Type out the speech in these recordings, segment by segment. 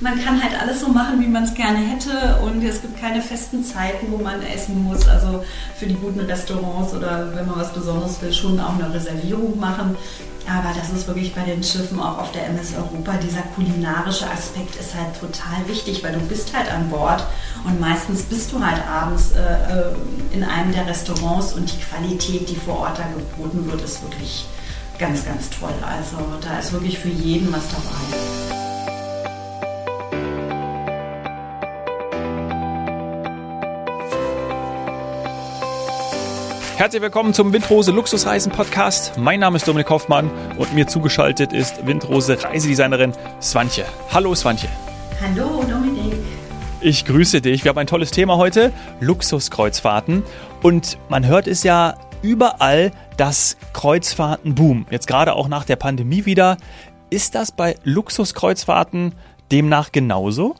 man kann halt alles so machen, wie man es gerne hätte und es gibt keine festen Zeiten, wo man essen muss. Also für die guten Restaurants oder wenn man was Besonderes will, schon auch eine Reservierung machen. Aber das ist wirklich bei den Schiffen auch auf der MS Europa, dieser kulinarische Aspekt ist halt total wichtig, weil du bist halt an Bord und meistens bist du halt abends äh, äh in einem der Restaurants und die Qualität, die vor Ort da geboten wird, ist wirklich ganz, ganz toll. Also da ist wirklich für jeden was dabei. Herzlich willkommen zum Windrose Luxusreisen Podcast. Mein Name ist Dominik Hoffmann und mir zugeschaltet ist Windrose Reisedesignerin Swantje. Hallo Swantje. Hallo Dominik. Ich grüße dich. Wir haben ein tolles Thema heute, Luxuskreuzfahrten. Und man hört es ja überall, dass Kreuzfahrten boomen. Jetzt gerade auch nach der Pandemie wieder. Ist das bei Luxuskreuzfahrten demnach genauso?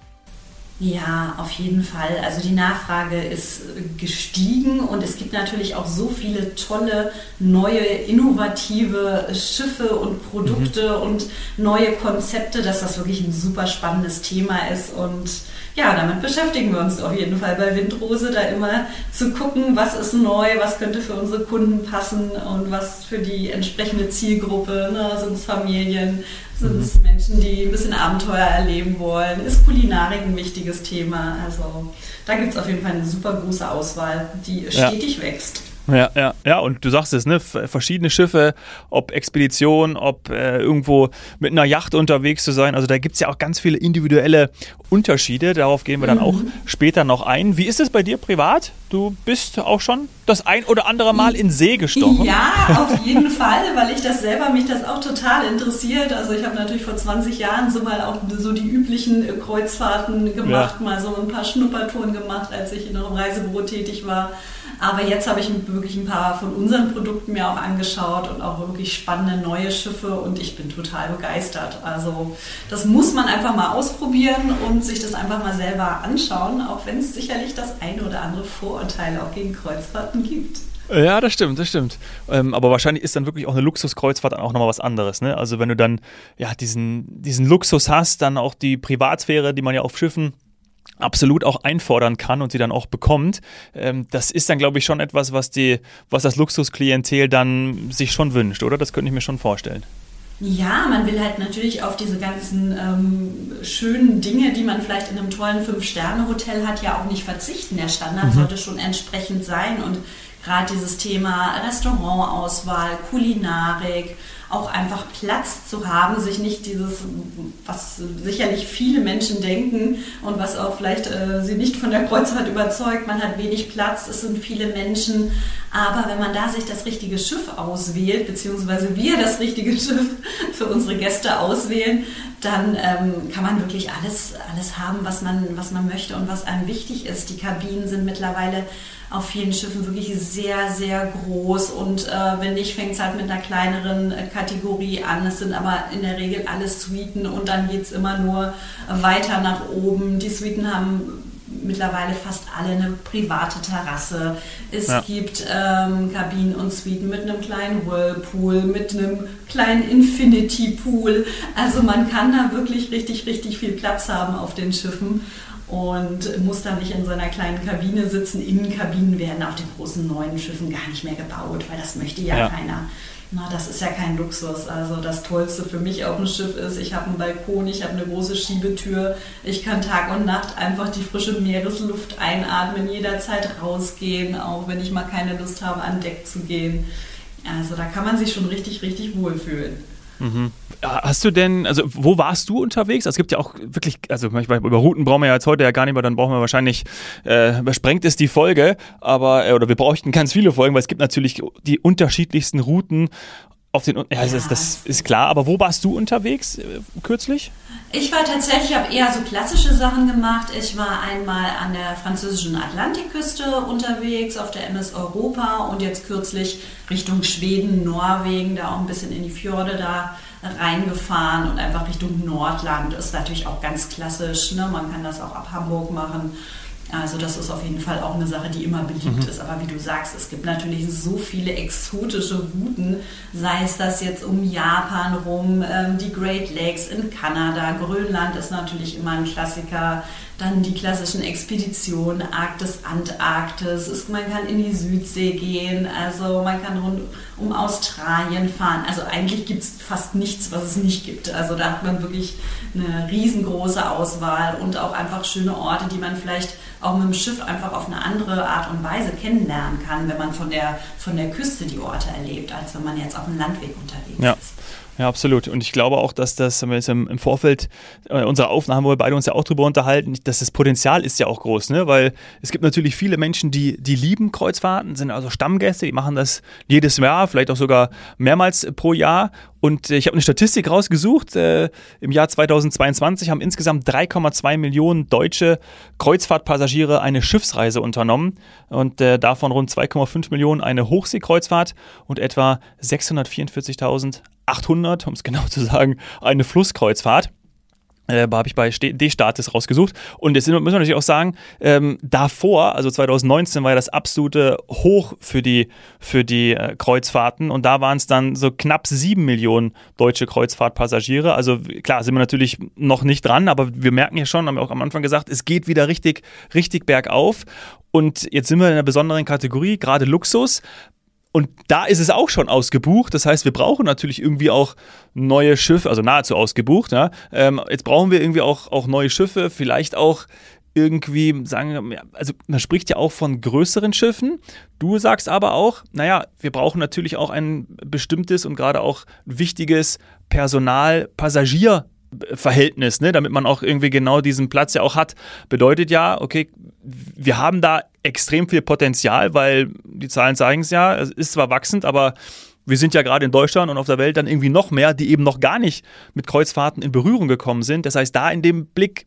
Ja, auf jeden Fall. Also die Nachfrage ist gestiegen und es gibt natürlich auch so viele tolle, neue, innovative Schiffe und Produkte mhm. und neue Konzepte, dass das wirklich ein super spannendes Thema ist und ja, damit beschäftigen wir uns auf jeden Fall bei Windrose, da immer zu gucken, was ist neu, was könnte für unsere Kunden passen und was für die entsprechende Zielgruppe, ne, sind es Familien, sind es. Menschen, die ein bisschen Abenteuer erleben wollen, ist Kulinarik ein wichtiges Thema. Also da gibt es auf jeden Fall eine super große Auswahl, die stetig ja. wächst. Ja, ja, ja, und du sagst es, ne? Verschiedene Schiffe, ob Expedition, ob äh, irgendwo mit einer Yacht unterwegs zu sein. Also da gibt es ja auch ganz viele individuelle Unterschiede. Darauf gehen wir dann mhm. auch später noch ein. Wie ist es bei dir privat? Du bist auch schon das ein oder andere Mal in See gestochen. Ja, auf jeden Fall, weil ich das selber, mich das auch total interessiert. Also ich habe natürlich vor 20 Jahren so mal auch so die üblichen Kreuzfahrten gemacht, ja. mal so ein paar Schnuppertouren gemacht, als ich noch im Reisebüro tätig war. Aber jetzt habe ich wirklich ein paar von unseren Produkten mir auch angeschaut und auch wirklich spannende neue Schiffe und ich bin total begeistert. Also das muss man einfach mal ausprobieren und sich das einfach mal selber anschauen, auch wenn es sicherlich das eine oder andere Vorurteil auch gegen Kreuzfahrten gibt. Ja, das stimmt, das stimmt. Ähm, aber wahrscheinlich ist dann wirklich auch eine Luxuskreuzfahrt auch nochmal was anderes. Ne? Also wenn du dann ja diesen, diesen Luxus hast, dann auch die Privatsphäre, die man ja auf Schiffen absolut auch einfordern kann und sie dann auch bekommt. Ähm, das ist dann, glaube ich, schon etwas, was, die, was das Luxusklientel dann sich schon wünscht, oder? Das könnte ich mir schon vorstellen. Ja, man will halt natürlich auf diese ganzen ähm, schönen Dinge, die man vielleicht in einem tollen Fünf-Sterne-Hotel hat, ja auch nicht verzichten. Der Standard mhm. sollte schon entsprechend sein und gerade dieses Thema Restaurantauswahl, Kulinarik, auch einfach Platz zu haben, sich nicht dieses, was sicherlich viele Menschen denken und was auch vielleicht äh, sie nicht von der Kreuzfahrt überzeugt, man hat wenig Platz, es sind viele Menschen, aber wenn man da sich das richtige Schiff auswählt, beziehungsweise wir das richtige Schiff für unsere Gäste auswählen, dann ähm, kann man wirklich alles, alles haben, was man, was man möchte und was einem wichtig ist. Die Kabinen sind mittlerweile auf vielen Schiffen wirklich sehr, sehr groß. Und äh, wenn nicht, fängt es halt mit einer kleineren äh, Kategorie an. Es sind aber in der Regel alles Suiten und dann geht es immer nur weiter nach oben. Die Suiten haben mittlerweile fast alle eine private Terrasse. Es ja. gibt ähm, Kabinen und Suiten mit einem kleinen Whirlpool, mit einem kleinen Infinity Pool. Also man kann da wirklich richtig, richtig viel Platz haben auf den Schiffen und muss dann nicht in so einer kleinen Kabine sitzen. Innenkabinen werden auf den großen neuen Schiffen gar nicht mehr gebaut, weil das möchte ja, ja. keiner. Na, das ist ja kein Luxus. Also das Tollste für mich auf dem Schiff ist, ich habe einen Balkon, ich habe eine große Schiebetür, ich kann Tag und Nacht einfach die frische Meeresluft einatmen, jederzeit rausgehen, auch wenn ich mal keine Lust habe, an Deck zu gehen. Also da kann man sich schon richtig, richtig wohlfühlen. Mhm. Hast du denn, also wo warst du unterwegs? Also, es gibt ja auch wirklich, also manchmal über Routen brauchen wir ja jetzt heute ja gar nicht mehr, dann brauchen wir wahrscheinlich, äh, übersprengt es die Folge, aber, äh, oder wir bräuchten ganz viele Folgen, weil es gibt natürlich die unterschiedlichsten Routen auf den, ja, ja. Das, das, ist klar, aber wo warst du unterwegs äh, kürzlich? Ich war tatsächlich, ich habe eher so klassische Sachen gemacht. Ich war einmal an der französischen Atlantikküste unterwegs, auf der MS Europa und jetzt kürzlich Richtung Schweden, Norwegen, da auch ein bisschen in die Fjorde da reingefahren und einfach Richtung Nordland. Ist natürlich auch ganz klassisch. Ne? Man kann das auch ab Hamburg machen Also das ist auf jeden Fall auch eine Sache, die immer beliebt mhm. ist. Aber wie du sagst, es gibt natürlich so viele exotische Routen, sei es das jetzt um Japan rum, ähm, die Great Lakes in Kanada, Grönland ist natürlich immer ein Klassiker, dann die klassischen Expeditionen, Arktis, Antarktis, ist, man kann in die Südsee gehen, also man kann rund um Australien fahren. Also eigentlich gibt es fast nichts, was es nicht gibt. Also da hat man wirklich eine riesengroße Auswahl und auch einfach schöne Orte, die man vielleicht auch mit dem Schiff einfach auf eine andere Art und Weise kennenlernen kann, wenn man von der, von der Küste die Orte erlebt, als wenn man jetzt auf dem Landweg unterwegs ja. ist. Ja, absolut. Und ich glaube auch, dass das, wenn wir jetzt im Vorfeld äh, unserer Aufnahme, wo wir beide uns ja auch drüber unterhalten, dass das Potenzial ist ja auch groß, ne? Weil es gibt natürlich viele Menschen, die, die lieben Kreuzfahrten, sind also Stammgäste, die machen das jedes Jahr, vielleicht auch sogar mehrmals pro Jahr. Und äh, ich habe eine Statistik rausgesucht. Äh, Im Jahr 2022 haben insgesamt 3,2 Millionen deutsche Kreuzfahrtpassagiere eine Schiffsreise unternommen und davon rund 2,5 Millionen eine Hochseekreuzfahrt und etwa 644.000 800, um es genau zu sagen, eine Flusskreuzfahrt. Äh, habe ich bei D-Status rausgesucht. Und jetzt müssen wir natürlich auch sagen, ähm, davor, also 2019, war ja das absolute Hoch für die, für die äh, Kreuzfahrten. Und da waren es dann so knapp sieben Millionen deutsche Kreuzfahrtpassagiere. Also klar, sind wir natürlich noch nicht dran, aber wir merken ja schon, haben wir auch am Anfang gesagt, es geht wieder richtig, richtig bergauf. Und jetzt sind wir in einer besonderen Kategorie, gerade Luxus. Und da ist es auch schon ausgebucht. Das heißt, wir brauchen natürlich irgendwie auch neue Schiffe, also nahezu ausgebucht. Ja. Ähm, jetzt brauchen wir irgendwie auch, auch neue Schiffe, vielleicht auch irgendwie sagen, also man spricht ja auch von größeren Schiffen. Du sagst aber auch, naja, wir brauchen natürlich auch ein bestimmtes und gerade auch wichtiges Personal-Passagier- Verhältnis, ne, damit man auch irgendwie genau diesen Platz ja auch hat, bedeutet ja, okay, wir haben da extrem viel Potenzial, weil die Zahlen zeigen es ja, es ist zwar wachsend, aber wir sind ja gerade in Deutschland und auf der Welt dann irgendwie noch mehr, die eben noch gar nicht mit Kreuzfahrten in Berührung gekommen sind. Das heißt, da in dem Blick,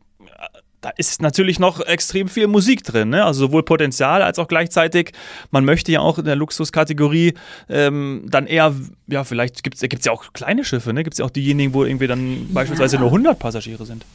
da ist natürlich noch extrem viel Musik drin. Ne? Also sowohl Potenzial als auch gleichzeitig, man möchte ja auch in der Luxuskategorie ähm, dann eher, ja, vielleicht gibt es ja auch kleine Schiffe, ne? gibt es ja auch diejenigen, wo irgendwie dann beispielsweise nur 100 Passagiere sind.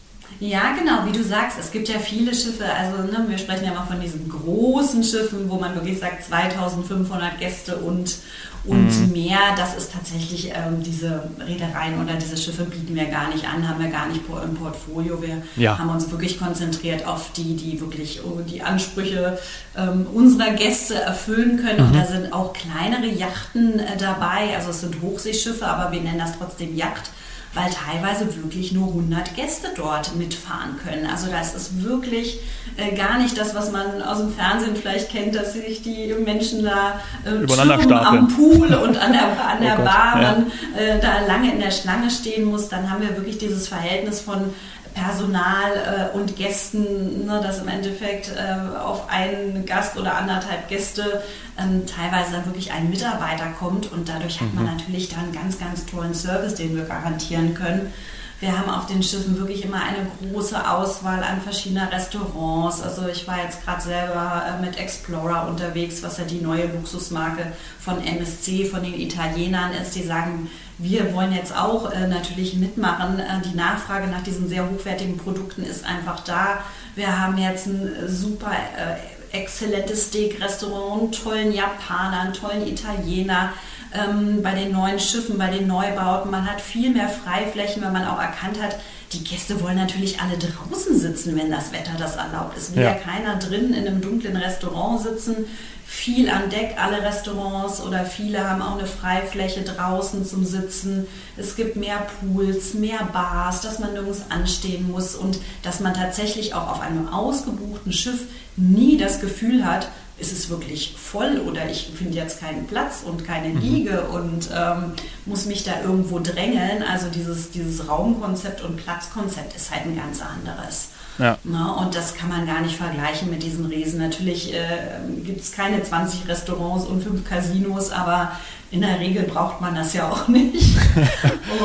Ja, genau, wie du sagst, es gibt ja viele Schiffe, also ne, wir sprechen ja mal von diesen großen Schiffen, wo man wirklich sagt 2500 Gäste und, und mhm. mehr. Das ist tatsächlich ähm, diese Reedereien oder diese Schiffe bieten wir gar nicht an, haben wir gar nicht im Portfolio. Wir ja. haben uns wirklich konzentriert auf die, die wirklich oh, die Ansprüche ähm, unserer Gäste erfüllen können. Mhm. Und da sind auch kleinere Yachten äh, dabei, also es sind Hochseeschiffe, aber wir nennen das trotzdem Yacht weil teilweise wirklich nur 100 Gäste dort mitfahren können. Also das ist wirklich äh, gar nicht das, was man aus dem Fernsehen vielleicht kennt, dass sich die Menschen da äh, am Pool und an der, an der oh Bar ja. man äh, da lange in der Schlange stehen muss. Dann haben wir wirklich dieses Verhältnis von Personal äh, und Gästen, ne, dass im Endeffekt äh, auf einen Gast oder anderthalb Gäste ähm, teilweise dann wirklich ein Mitarbeiter kommt und dadurch hat man mhm. natürlich dann einen ganz, ganz tollen Service, den wir garantieren können. Wir haben auf den Schiffen wirklich immer eine große Auswahl an verschiedener Restaurants. Also ich war jetzt gerade selber äh, mit Explorer unterwegs, was ja die neue Luxusmarke von MSC, von den Italienern ist. Die sagen, wir wollen jetzt auch äh, natürlich mitmachen. Äh, die Nachfrage nach diesen sehr hochwertigen Produkten ist einfach da. Wir haben jetzt ein super äh, exzellentes Steak-Restaurant, einen tollen Japaner, einen tollen Italiener. Ähm, bei den neuen Schiffen, bei den Neubauten. Man hat viel mehr Freiflächen, wenn man auch erkannt hat, die Gäste wollen natürlich alle draußen sitzen, wenn das Wetter das erlaubt. Es will ja, ja keiner drin in einem dunklen Restaurant sitzen viel an Deck, alle Restaurants oder viele haben auch eine Freifläche draußen zum Sitzen. Es gibt mehr Pools, mehr Bars, dass man nirgends anstehen muss und dass man tatsächlich auch auf einem ausgebuchten Schiff nie das Gefühl hat, ist es wirklich voll oder ich finde jetzt keinen Platz und keine mhm. Liege und ähm, muss mich da irgendwo drängeln. Also dieses, dieses Raumkonzept und Platzkonzept ist halt ein ganz anderes. Ja. Na, und das kann man gar nicht vergleichen mit diesen Riesen. Natürlich äh, gibt es keine 20 Restaurants und fünf Casinos, aber in der Regel braucht man das ja auch nicht.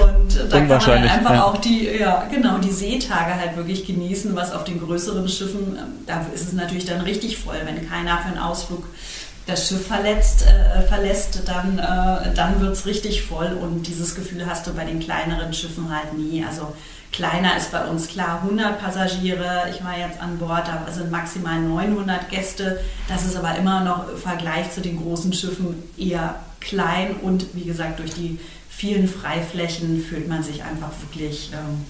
Und da kann man halt einfach ja. auch die, ja, genau, die Seetage halt wirklich genießen, was auf den größeren Schiffen, ähm, da ist es natürlich dann richtig voll, wenn keiner für einen Ausflug das Schiff verletzt, äh, verlässt, dann, äh, dann wird es richtig voll und dieses Gefühl hast du bei den kleineren Schiffen halt nie. Also Kleiner ist bei uns klar 100 Passagiere. Ich war jetzt an Bord, da sind maximal 900 Gäste. Das ist aber immer noch im Vergleich zu den großen Schiffen eher klein und wie gesagt, durch die vielen Freiflächen fühlt man sich einfach wirklich ähm,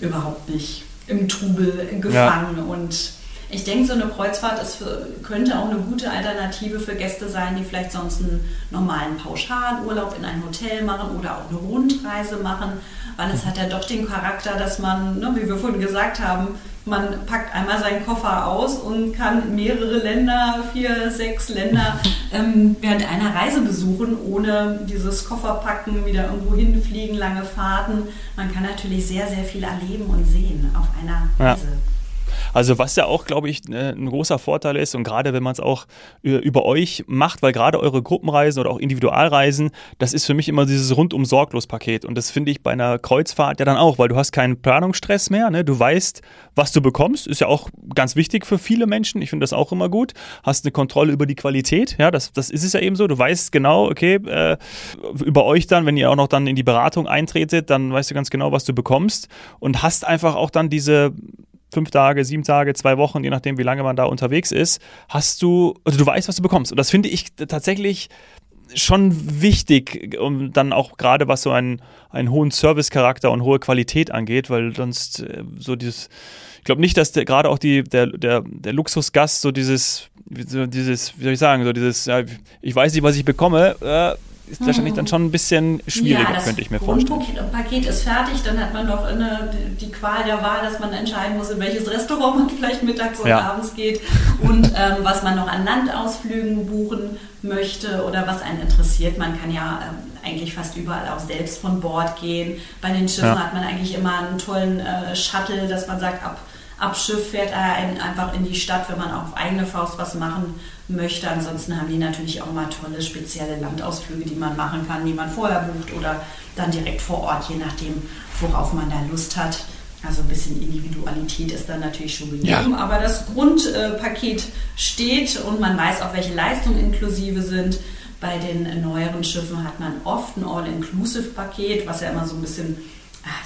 überhaupt nicht im Trubel gefangen ja. und ich denke, so eine Kreuzfahrt ist für, könnte auch eine gute Alternative für Gäste sein, die vielleicht sonst einen normalen Pauschalurlaub in ein Hotel machen oder auch eine Rundreise machen, weil es hat ja doch den Charakter, dass man, ne, wie wir vorhin gesagt haben, man packt einmal seinen Koffer aus und kann mehrere Länder, vier, sechs Länder ähm, während einer Reise besuchen, ohne dieses Kofferpacken, wieder irgendwo hinfliegen, lange Fahrten. Man kann natürlich sehr, sehr viel erleben und sehen auf einer Reise. Ja. Also was ja auch, glaube ich, äh, ein großer Vorteil ist und gerade wenn man es auch über euch macht, weil gerade eure Gruppenreisen oder auch Individualreisen, das ist für mich immer dieses rundum sorglos Paket und das finde ich bei einer Kreuzfahrt ja dann auch, weil du hast keinen Planungsstress mehr, ne? du weißt, was du bekommst, ist ja auch ganz wichtig für viele Menschen, ich finde das auch immer gut, hast eine Kontrolle über die Qualität, ja, das, das ist es ja eben so, du weißt genau, okay, äh, über euch dann, wenn ihr auch noch dann in die Beratung eintretet, dann weißt du ganz genau, was du bekommst und hast einfach auch dann diese fünf Tage, sieben Tage, zwei Wochen, je nachdem, wie lange man da unterwegs ist, hast du, also du weißt, was du bekommst. Und das finde ich tatsächlich schon wichtig, um dann auch gerade was so einen, einen hohen Servicecharakter und hohe Qualität angeht, weil sonst äh, so dieses, ich glaube nicht, dass gerade auch die, der, der, der Luxusgast so dieses, so dieses, wie soll ich sagen, so dieses, ja, ich weiß nicht, was ich bekomme, äh, ist wahrscheinlich dann schon ein bisschen schwieriger, ja, könnte ich mir vorstellen. Das Paket ist fertig, dann hat man doch eine, die Qual der Wahl, dass man entscheiden muss, in welches Restaurant man vielleicht mittags oder ja. abends geht und ähm, was man noch an Landausflügen buchen möchte oder was einen interessiert. Man kann ja ähm, eigentlich fast überall auch selbst von Bord gehen. Bei den Schiffen ja. hat man eigentlich immer einen tollen äh, Shuttle, dass man sagt, ab ab Schiff fährt er einfach in die Stadt, wenn man auch auf eigene Faust was machen möchte. Ansonsten haben die natürlich auch mal tolle spezielle Landausflüge, die man machen kann, die man vorher bucht oder dann direkt vor Ort, je nachdem, worauf man da Lust hat. Also ein bisschen Individualität ist dann natürlich schon gegeben, ja. aber das Grundpaket steht und man weiß auch, welche Leistungen inklusive sind. Bei den neueren Schiffen hat man oft ein All-Inclusive-Paket, was ja immer so ein bisschen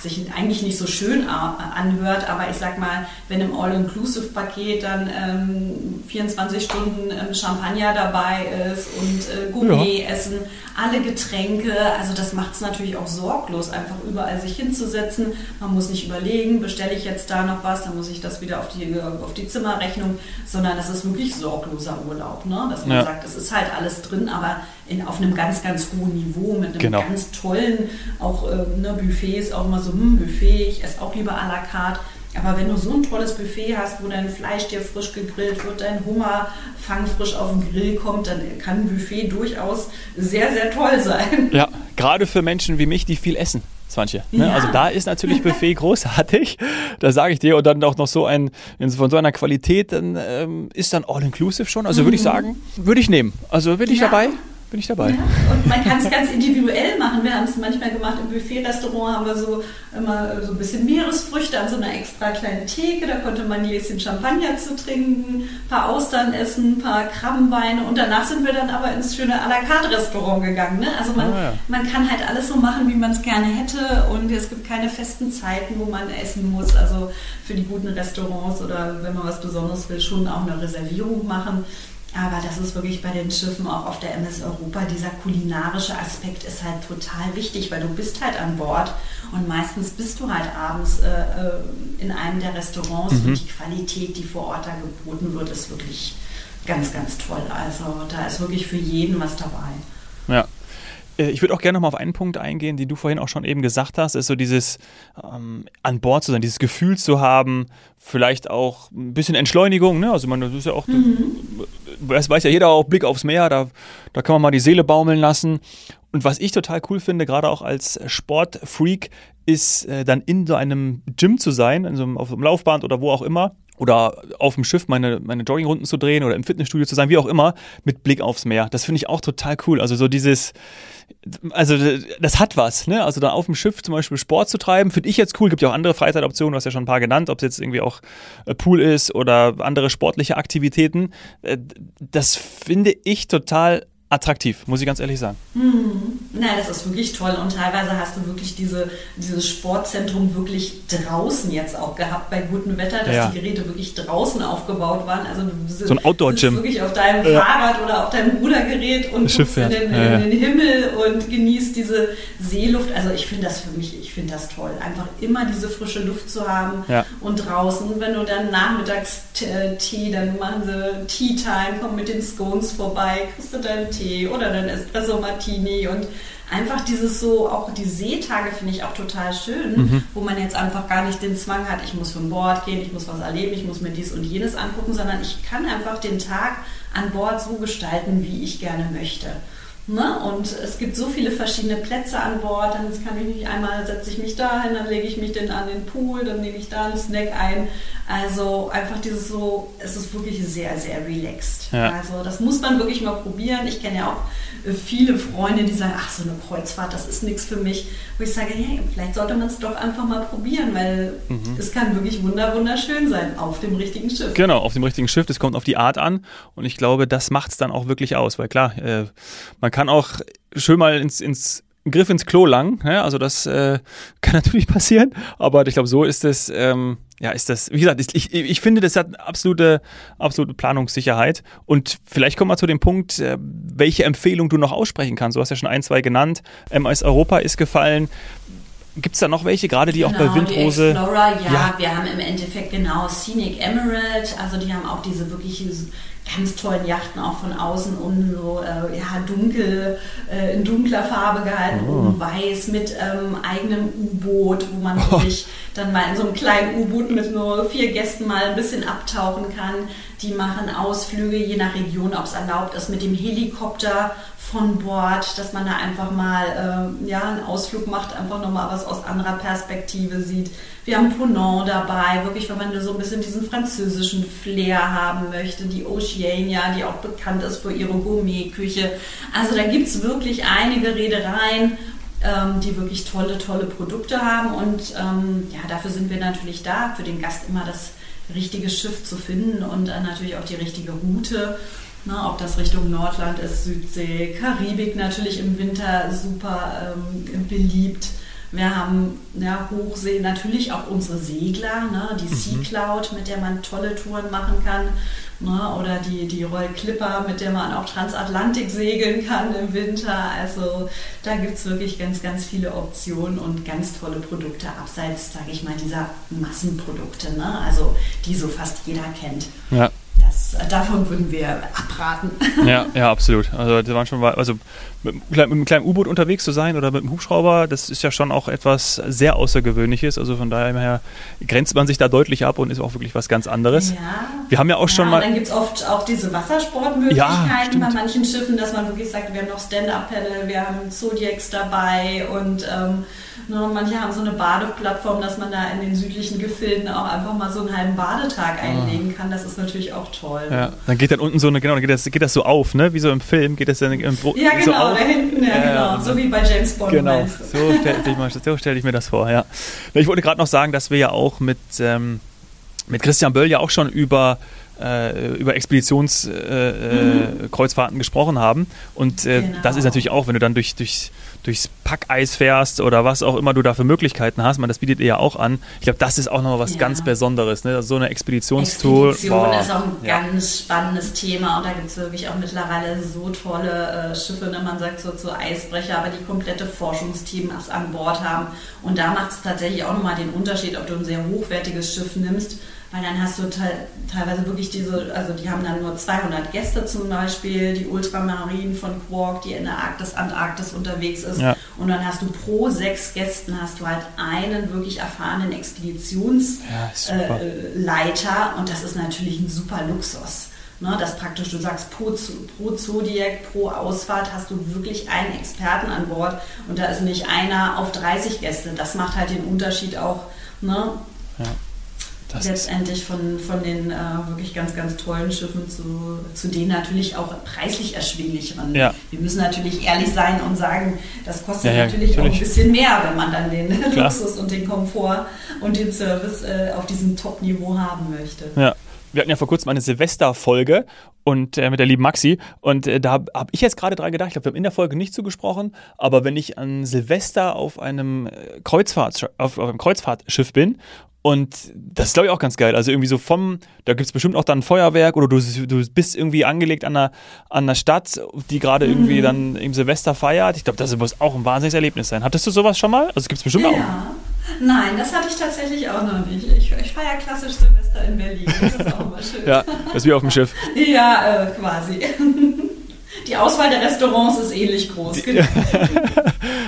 sich eigentlich nicht so schön anhört, aber ich sag mal, wenn im All-Inclusive-Paket dann ähm, 24 Stunden ähm, Champagner dabei ist und äh, Gourmet-Essen, alle Getränke, also das macht es natürlich auch sorglos, einfach überall sich hinzusetzen. Man muss nicht überlegen, bestelle ich jetzt da noch was, dann muss ich das wieder auf die, auf die Zimmerrechnung, sondern das ist wirklich sorgloser Urlaub, ne? dass man ja. sagt, es ist halt alles drin, aber in, auf einem ganz, ganz hohen Niveau mit einem genau. ganz tollen, auch äh, ne, Buffets, auch immer so, hm, Buffet, ich esse auch lieber à la carte. Aber wenn du so ein tolles Buffet hast, wo dein Fleisch dir frisch gegrillt wird, dein Hummer fangfrisch auf den Grill kommt, dann kann ein Buffet durchaus sehr, sehr toll sein. Ja, gerade für Menschen wie mich, die viel essen. Manche. Ne? Ja. Also da ist natürlich Buffet großartig. Da sage ich dir. Und dann auch noch so ein, von so einer Qualität, dann ähm, ist dann all-inclusive schon. Also würde ich mhm. sagen, würde ich nehmen. Also bin ich ja. dabei bin ich dabei. Ja, und man kann es ganz individuell machen. Wir haben es manchmal gemacht im Buffet-Restaurant, haben wir so immer so ein bisschen Meeresfrüchte an so einer extra kleinen Theke. Da konnte man ein Gläschen Champagner zu trinken, ein paar Austern essen, ein paar Krabbenbeine und danach sind wir dann aber ins schöne à la carte Restaurant gegangen. Ne? Also man, oh ja. man kann halt alles so machen, wie man es gerne hätte und es gibt keine festen Zeiten, wo man essen muss. Also für die guten Restaurants oder wenn man was Besonderes will, schon auch eine Reservierung machen. Aber das ist wirklich bei den Schiffen auch auf der MS Europa, dieser kulinarische Aspekt ist halt total wichtig, weil du bist halt an Bord und meistens bist du halt abends äh, äh in einem der Restaurants mhm. und die Qualität, die vor Ort da geboten wird, ist wirklich ganz, ganz toll. Also da ist wirklich für jeden was dabei. Ja. Äh, ich würde auch gerne noch mal auf einen Punkt eingehen, den du vorhin auch schon eben gesagt hast, ist so dieses ähm, an Bord zu sein, dieses Gefühl zu haben, vielleicht auch ein bisschen Entschleunigung. Ne? Also man, das ist ja auch, mhm. Das weiß ja jeder auch, Blick aufs Meer, da, da kann man mal die Seele baumeln lassen. Und was ich total cool finde, gerade auch als Sportfreak, ist äh, dann in so einem Gym zu sein, in so einem, auf einem Laufband oder wo auch immer oder auf dem Schiff meine, meine Joggingrunden zu drehen oder im Fitnessstudio zu sein, wie auch immer, mit Blick aufs Meer. Das finde ich auch total cool. Also so dieses, also das hat was, ne? Also da auf dem Schiff zum Beispiel Sport zu treiben, finde ich jetzt cool. Gibt ja auch andere Freizeitoptionen, du hast ja schon ein paar genannt, ob es jetzt irgendwie auch äh, Pool ist oder andere sportliche Aktivitäten. Äh, das finde ich total attraktiv, muss ich ganz ehrlich sagen. Hm. Na, das ist wirklich toll und teilweise hast du wirklich diese, dieses Sportzentrum wirklich draußen jetzt auch gehabt bei gutem Wetter, dass ja. die Geräte wirklich draußen aufgebaut waren. Also du sitzt, so ein Outdoor-Gym. wirklich auf deinem ja. Fahrrad oder auf deinem Rudergerät und Schiff guckst in den, ja, in den, Himmel und genießt diese Seeluft. Also ich finde das für mich, ich finde das toll, einfach immer diese frische Luft zu haben und draußen, wenn du dann nachmittags äh, Tee, dann machen sie Tea Time, komm mit den Scones vorbei, kriegst du deinen Tee oder deinen Espresso Martini und einfach dieses so, auch die Seetage finde ich auch total schön, mhm. wo man jetzt einfach gar nicht den Zwang hat, ich muss von Bord gehen, ich muss was erleben, ich muss mir dies und jenes angucken, sondern ich kann einfach den Tag an Bord so gestalten, wie ich gerne möchte. Ne? Und es gibt so viele verschiedene Plätze an Bord. Dann kann ich nicht einmal setze ich mich dahin, dann lege ich mich dann an den Pool, dann nehme ich da einen Snack ein. Also einfach dieses so, es ist wirklich sehr, sehr relaxed. Ja. Also das muss man wirklich mal probieren. Ich kenne ja auch äh, viele Freunde, die sagen, ach so eine Kreuzfahrt, das ist nichts für mich. Wo ich sage, hey, vielleicht sollte man es doch einfach mal probieren, weil mhm. es kann wirklich wunder wunderschön sein auf dem richtigen Schiff. Genau, auf dem richtigen Schiff. Das kommt auf die Art an und ich glaube, das macht es dann auch wirklich aus, weil klar, äh, man kann auch schön mal ins, ins Griff ins Klo lang. Ja, also das äh, kann natürlich passieren, aber ich glaube, so ist es, ähm, ja, ist das, wie gesagt, ich, ich finde, das hat absolute, absolute Planungssicherheit. Und vielleicht kommen wir zu dem Punkt, äh, welche Empfehlung du noch aussprechen kannst. Du hast ja schon ein, zwei genannt. MS Europa ist gefallen. Gibt es da noch welche, gerade die genau, auch bei genau, Windrose? Die Explorer, ja, ja, wir haben im Endeffekt genau Scenic Emerald, also die haben auch diese wirklich ganz tollen Yachten auch von außen um so äh, ja, dunkel, äh, in dunkler Farbe gehalten, oh. oben weiß mit ähm, eigenem U-Boot, wo man oh. wirklich dann mal in so einem kleinen U-Boot mit nur vier Gästen mal ein bisschen abtauchen kann. Die machen Ausflüge je nach Region, ob es erlaubt ist, mit dem Helikopter von Bord, dass man da einfach mal äh, ja, einen Ausflug macht, einfach nochmal was aus anderer Perspektive sieht. Wir haben Ponant dabei, wirklich, wenn man so ein bisschen diesen französischen Flair haben möchte. Die Oceania, die auch bekannt ist für ihre Gourmetküche. Also da gibt es wirklich einige Reedereien, ähm, die wirklich tolle, tolle Produkte haben. Und ähm, ja, dafür sind wir natürlich da, für den Gast immer das richtige Schiff zu finden und äh, natürlich auch die richtige Route. Na, ob das Richtung Nordland ist, Südsee, Karibik natürlich im Winter super ähm, beliebt. Wir haben ja, Hochsee natürlich auch unsere Segler, ne, die mhm. Sea Cloud, mit der man tolle Touren machen kann. Ne, oder die, die Royal Clipper, mit der man auch Transatlantik segeln kann im Winter. Also da gibt es wirklich ganz, ganz viele Optionen und ganz tolle Produkte, abseits, sage ich mal, dieser Massenprodukte, ne? also die so fast jeder kennt. Ja das, davon würden wir abraten. Ja, ja, absolut. Also, das waren schon mal, also mit, mit einem kleinen U-Boot unterwegs zu sein oder mit einem Hubschrauber, das ist ja schon auch etwas sehr Außergewöhnliches. Also von daher grenzt man sich da deutlich ab und ist auch wirklich was ganz anderes. Ja. Wir haben ja auch ja, schon mal. dann gibt es oft auch diese Wassersportmöglichkeiten ja, bei manchen Schiffen, dass man wirklich sagt, wir haben noch Stand-Up-Paddle, wir haben Zodiacs dabei und ähm, Ne, manche haben so eine Badeplattform, dass man da in den südlichen Gefilden auch einfach mal so einen halben Badetag ah. einlegen kann. Das ist natürlich auch toll. Ja, dann geht dann unten so eine, genau, dann geht das, geht das so auf, ne? Wie so im Film geht das dann im Bo Ja, genau, so da hinten, ja, genau. So wie bei James Bond. Genau, so stelle ich, so stell ich mir das vor, ja. Ich wollte gerade noch sagen, dass wir ja auch mit, ähm, mit Christian Böll ja auch schon über äh, über Expeditionskreuzfahrten äh, mhm. gesprochen haben. Und äh, genau. das ist natürlich auch, wenn du dann durch, durch, durchs Packeis fährst oder was auch immer du da für Möglichkeiten hast, man, das bietet ihr ja auch an. Ich glaube, das ist auch noch was ja. ganz Besonderes. Ne? Also so eine Expeditionstour. Expedition boah. ist auch ein ja. ganz spannendes Thema und da gibt es wirklich auch mittlerweile so tolle äh, Schiffe, ne? man sagt so zu Eisbrecher, aber die komplette Forschungsteam an Bord haben. Und da macht es tatsächlich auch nochmal den Unterschied, ob du ein sehr hochwertiges Schiff nimmst weil dann hast du te teilweise wirklich diese, also die haben dann nur 200 Gäste zum Beispiel, die Ultramarinen von Quark, die in der Arktis, Antarktis unterwegs ist. Ja. Und dann hast du pro sechs Gästen hast du halt einen wirklich erfahrenen Expeditionsleiter ja, äh, und das ist natürlich ein super Luxus. Ne, dass praktisch du sagst, pro, pro Zodiac, pro Ausfahrt hast du wirklich einen Experten an Bord und da ist nicht einer auf 30 Gäste. Das macht halt den Unterschied auch. Ne? Ja das letztendlich von, von den äh, wirklich ganz, ganz tollen Schiffen zu, zu denen natürlich auch preislich erschwinglicheren. Ja. Wir müssen natürlich ehrlich sein und sagen, das kostet ja, ja, natürlich, natürlich, auch ein bisschen mehr, wenn man dann den Klar. Luxus und den Komfort und den Service äh, auf diesem Top-Niveau haben möchte. Ja. Wir hatten ja vor kurzem eine Silvesterfolge und äh, mit der lieben Maxi und äh, da habe hab ich jetzt gerade dran gedacht, ich glaube, wir haben in der Folge nicht zugesprochen, aber wenn ich an Silvester auf einem äh, Kreuzfahrt, auf, auf einem Kreuzfahrtschiff bin und das ist, glaube ich, auch ganz geil. Also irgendwie so vom, da gibt es bestimmt auch dann Feuerwerk oder du, du bist irgendwie angelegt an einer, an einer Stadt, die gerade irgendwie mhm. dann im Silvester feiert. Ich glaube, das muss auch ein wahnsinniges Erlebnis sein. Hattest du sowas schon mal? Also gibt es bestimmt ja. auch. Nein, das hatte ich tatsächlich auch noch nicht. Ich, ich feiere klassisch Silvester in Berlin. Das ist auch immer schön. ja, das ist wie auf dem Schiff. ja, äh, quasi. Die Auswahl der Restaurants ist ähnlich groß. Genau.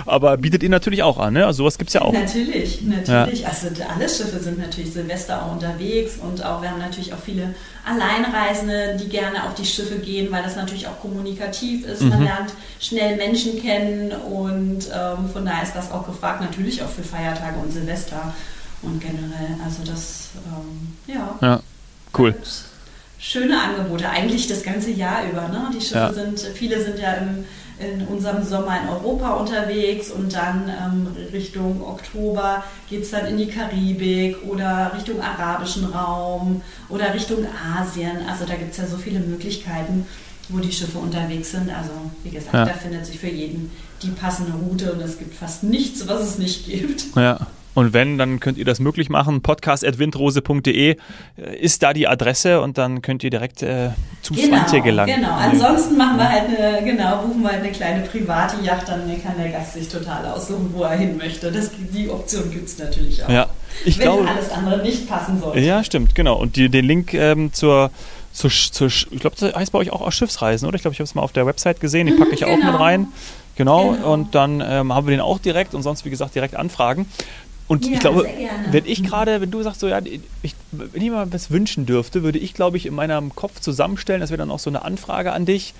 Aber bietet ihr natürlich auch an, ne? Also sowas gibt es ja auch. Natürlich, natürlich. Ja. Also alle Schiffe sind natürlich Silvester auch unterwegs und auch wir haben natürlich auch viele Alleinreisende, die gerne auf die Schiffe gehen, weil das natürlich auch kommunikativ ist. Mhm. Man lernt schnell Menschen kennen und ähm, von daher ist das auch gefragt, natürlich auch für Feiertage und Silvester und generell. Also das, ähm, ja. Ja, cool. Und schöne Angebote, eigentlich das ganze Jahr über. Ne? Die Schiffe ja. sind, viele sind ja im, in unserem Sommer in Europa unterwegs und dann ähm, Richtung Oktober geht es dann in die Karibik oder Richtung arabischen Raum oder Richtung Asien. Also da gibt es ja so viele Möglichkeiten, wo die Schiffe unterwegs sind. Also wie gesagt, ja. da findet sich für jeden die passende Route und es gibt fast nichts, was es nicht gibt. Ja. Und wenn, dann könnt ihr das möglich machen. Podcast.windrose.de äh, ist da die Adresse und dann könnt ihr direkt äh, zum genau, Swantje gelangen. Genau, ansonsten machen wir halt eine, genau, buchen wir halt eine kleine private Yacht, dann kann der Gast sich total aussuchen, wo er hin möchte. Das, die Option gibt es natürlich auch. Ja, ich wenn glaube, alles andere nicht passen sollte. Ja, stimmt, genau. Und die, den Link ähm, zur zur, zur, ich glaube, das heißt bei euch auch, auch Schiffsreisen, oder? Ich glaube, ich habe es mal auf der Website gesehen. Die packe ich genau. auch mit genau. rein. Genau. genau. Und dann ähm, haben wir den auch direkt und sonst, wie gesagt, direkt anfragen. Und ja, ich glaube, wenn ich gerade, wenn du sagst, so ja, ich, wenn ich mal was wünschen dürfte, würde ich, glaube ich, in meinem Kopf zusammenstellen, das wäre dann auch so eine Anfrage an dich.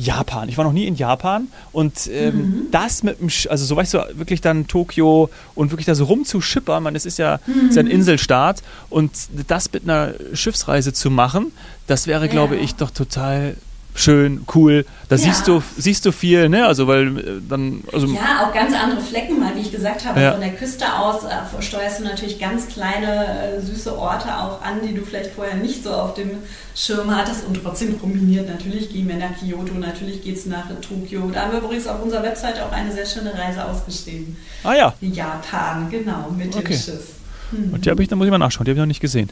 Japan. Ich war noch nie in Japan und ähm, mhm. das mit dem, Sch also so weißt du, wirklich dann Tokio und wirklich da so rumzuschippern, man, es ist ja, mhm. ist ja ein. Inselstaat und das mit einer Schiffsreise zu machen, das wäre, ja. glaube ich, doch total schön, cool. Da ja. siehst du siehst du viel, ne? Also weil äh, dann also ja auch ganz andere Flecken mal, wie ich gesagt habe. Ja. Von der Küste aus äh, steuerst du natürlich ganz kleine äh, süße Orte auch an, die du vielleicht vorher nicht so auf dem Schirm hattest und trotzdem kombiniert. Natürlich gehen wir nach Kyoto, natürlich geht es nach Tokio. Da haben wir übrigens auf unserer Webseite auch eine sehr schöne Reise ausgeschrieben. Ah ja. Japan, genau mit okay. dem Schiff. Mhm. Und die habe ich, da muss ich mal nachschauen, die habe ich noch nicht gesehen.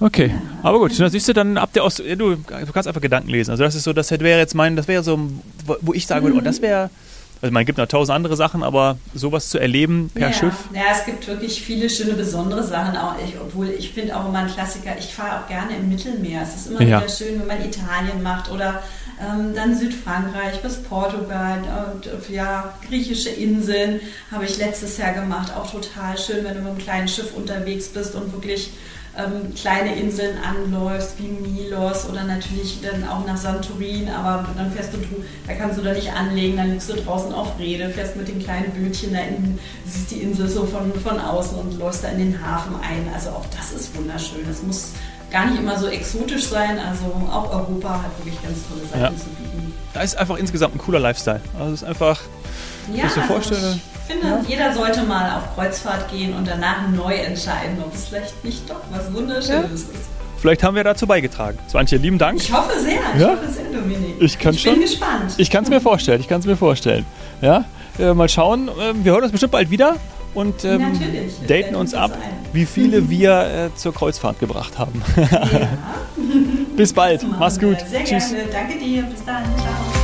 Okay, ja. aber gut, dann siehst du dann ab der Ost, du, du kannst einfach Gedanken lesen. Also das ist so, das wäre jetzt mein, das wäre so, wo ich sagen würde, oh, das wäre also man gibt noch tausend andere Sachen, aber sowas zu erleben per ja. Schiff. Ja, es gibt wirklich viele schöne, besondere Sachen. Auch ich, obwohl ich finde auch immer ein Klassiker, ich fahre auch gerne im Mittelmeer. Es ist immer ja. wieder schön, wenn man Italien macht oder dann Südfrankreich bis Portugal und ja, griechische Inseln habe ich letztes Jahr gemacht. Auch total schön, wenn du mit einem kleinen Schiff unterwegs bist und wirklich ähm, kleine Inseln anläufst, wie Milos oder natürlich dann auch nach Santorin, aber dann fährst du, da kannst du da nicht anlegen, dann liegst du draußen auf Rede, fährst mit den kleinen Bötchen da in, siehst die Insel so von, von außen und läufst da in den Hafen ein. Also auch das ist wunderschön. Das muss gar nicht immer so exotisch sein. Also auch Europa hat wirklich ganz tolle Seiten ja. zu bieten. Da ist einfach insgesamt ein cooler Lifestyle. Also es ist einfach, ja, ich mir also vorstelle. Ich finde, ja. jeder sollte mal auf Kreuzfahrt gehen und danach neu entscheiden, ob es vielleicht nicht doch was Wunderschönes ja. ist. Vielleicht haben wir dazu beigetragen. Swantje, lieben Dank. Ich hoffe sehr, ich ja? hoffe sehr, Dominik. Ich, kann ich schon, bin gespannt. Ich kann es mir vorstellen, ich kann es mir vorstellen. Ja, äh, mal schauen. Äh, wir hören uns bestimmt bald wieder und ähm, daten uns ab, wie viele mhm. wir äh, zur Kreuzfahrt gebracht haben. Ja. Bis bald. Mach's gut. Sehr Tschüss. gerne. Danke dir. Bis dann. Ciao.